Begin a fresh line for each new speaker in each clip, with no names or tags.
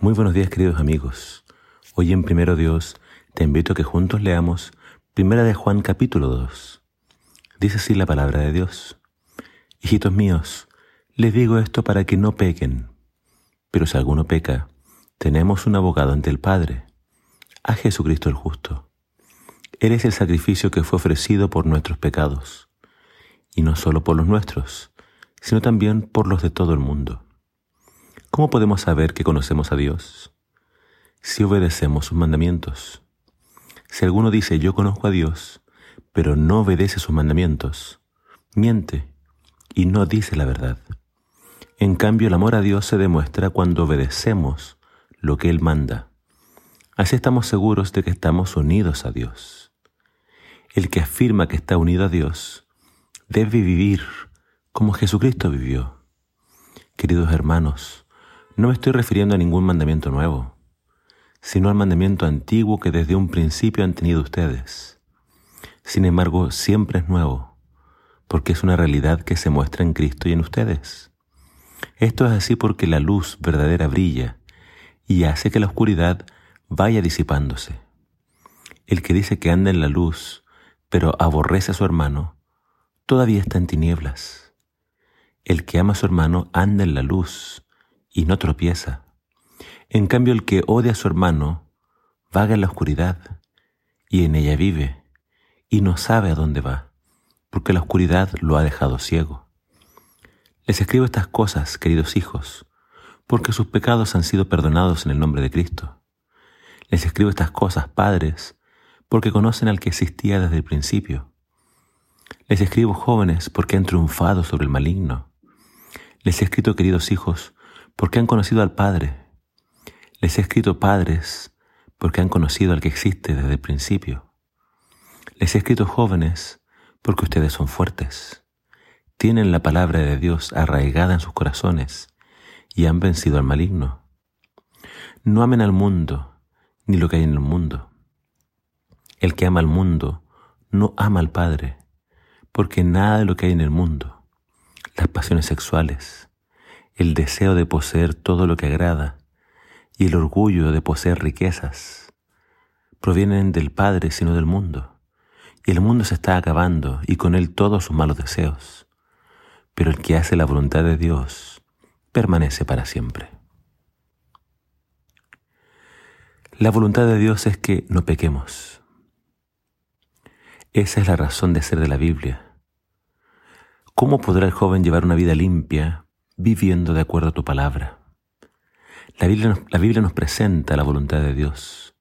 Muy buenos días queridos amigos. Hoy en Primero Dios te invito a que juntos leamos Primera de Juan capítulo 2. Dice así la palabra de Dios. Hijitos míos, les digo esto para que no pequen. Pero si alguno peca, tenemos un abogado ante el Padre, a Jesucristo el justo. Él es el sacrificio que fue ofrecido por nuestros pecados, y no solo por los nuestros, sino también por los de todo el mundo. ¿Cómo podemos saber que conocemos a Dios? Si obedecemos sus mandamientos. Si alguno dice yo conozco a Dios, pero no obedece sus mandamientos, miente y no dice la verdad. En cambio, el amor a Dios se demuestra cuando obedecemos lo que Él manda. Así estamos seguros de que estamos unidos a Dios. El que afirma que está unido a Dios debe vivir como Jesucristo vivió. Queridos hermanos, no me estoy refiriendo a ningún mandamiento nuevo, sino al mandamiento antiguo que desde un principio han tenido ustedes. Sin embargo, siempre es nuevo, porque es una realidad que se muestra en Cristo y en ustedes. Esto es así porque la luz verdadera brilla y hace que la oscuridad vaya disipándose. El que dice que anda en la luz, pero aborrece a su hermano, todavía está en tinieblas. El que ama a su hermano anda en la luz y no tropieza. En cambio, el que odia a su hermano vaga en la oscuridad y en ella vive y no sabe a dónde va, porque la oscuridad lo ha dejado ciego. Les escribo estas cosas, queridos hijos, porque sus pecados han sido perdonados en el nombre de Cristo. Les escribo estas cosas, padres, porque conocen al que existía desde el principio. Les escribo jóvenes porque han triunfado sobre el maligno. Les he escrito, queridos hijos, porque han conocido al Padre. Les he escrito padres porque han conocido al que existe desde el principio. Les he escrito jóvenes porque ustedes son fuertes. Tienen la palabra de Dios arraigada en sus corazones y han vencido al maligno. No amen al mundo ni lo que hay en el mundo. El que ama al mundo no ama al Padre, porque nada de lo que hay en el mundo, las pasiones sexuales, el deseo de poseer todo lo que agrada y el orgullo de poseer riquezas provienen del Padre sino del mundo. Y el mundo se está acabando y con él todos sus malos deseos. Pero el que hace la voluntad de Dios permanece para siempre. La voluntad de Dios es que no pequemos. Esa es la razón de ser de la Biblia. ¿Cómo podrá el joven llevar una vida limpia viviendo de acuerdo a tu palabra. La Biblia, nos, la Biblia nos presenta la voluntad de Dios.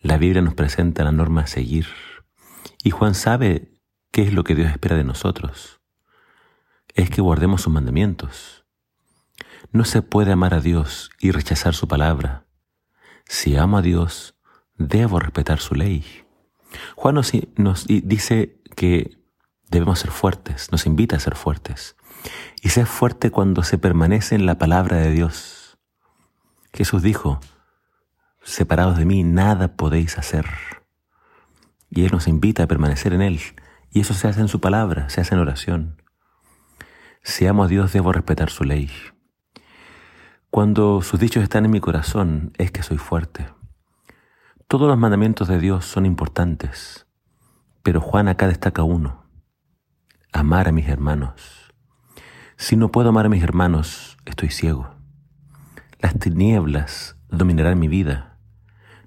La Biblia nos presenta la norma a seguir. Y Juan sabe qué es lo que Dios espera de nosotros. Es que guardemos sus mandamientos. No se puede amar a Dios y rechazar su palabra. Si amo a Dios, debo respetar su ley. Juan nos, nos dice que debemos ser fuertes, nos invita a ser fuertes. Y ser fuerte cuando se permanece en la palabra de Dios. Jesús dijo, separados de mí nada podéis hacer. Y Él nos invita a permanecer en Él. Y eso se hace en su palabra, se hace en oración. Si amo a Dios, debo respetar su ley. Cuando sus dichos están en mi corazón, es que soy fuerte. Todos los mandamientos de Dios son importantes, pero Juan acá destaca uno, amar a mis hermanos. Si no puedo amar a mis hermanos, estoy ciego. Las tinieblas dominarán mi vida.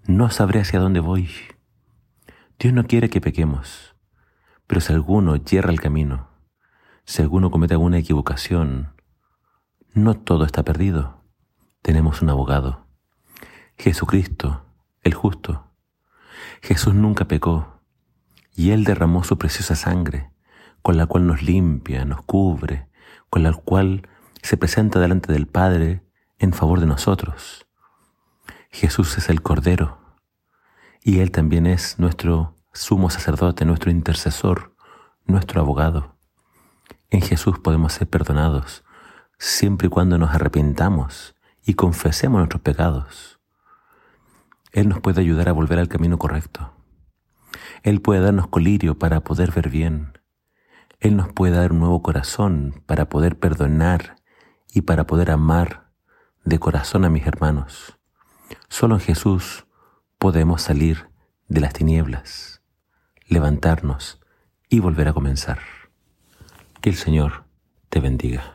No sabré hacia dónde voy. Dios no quiere que pequemos, pero si alguno yerra el camino, si alguno comete alguna equivocación, no todo está perdido. Tenemos un abogado, Jesucristo, el justo. Jesús nunca pecó y Él derramó su preciosa sangre, con la cual nos limpia, nos cubre, con la cual se presenta delante del Padre en favor de nosotros. Jesús es el Cordero y Él también es nuestro sumo sacerdote, nuestro intercesor, nuestro abogado. En Jesús podemos ser perdonados siempre y cuando nos arrepentamos y confesemos nuestros pecados. Él nos puede ayudar a volver al camino correcto. Él puede darnos colirio para poder ver bien. Él nos puede dar un nuevo corazón para poder perdonar y para poder amar de corazón a mis hermanos. Solo en Jesús podemos salir de las tinieblas, levantarnos y volver a comenzar. Que el Señor te bendiga.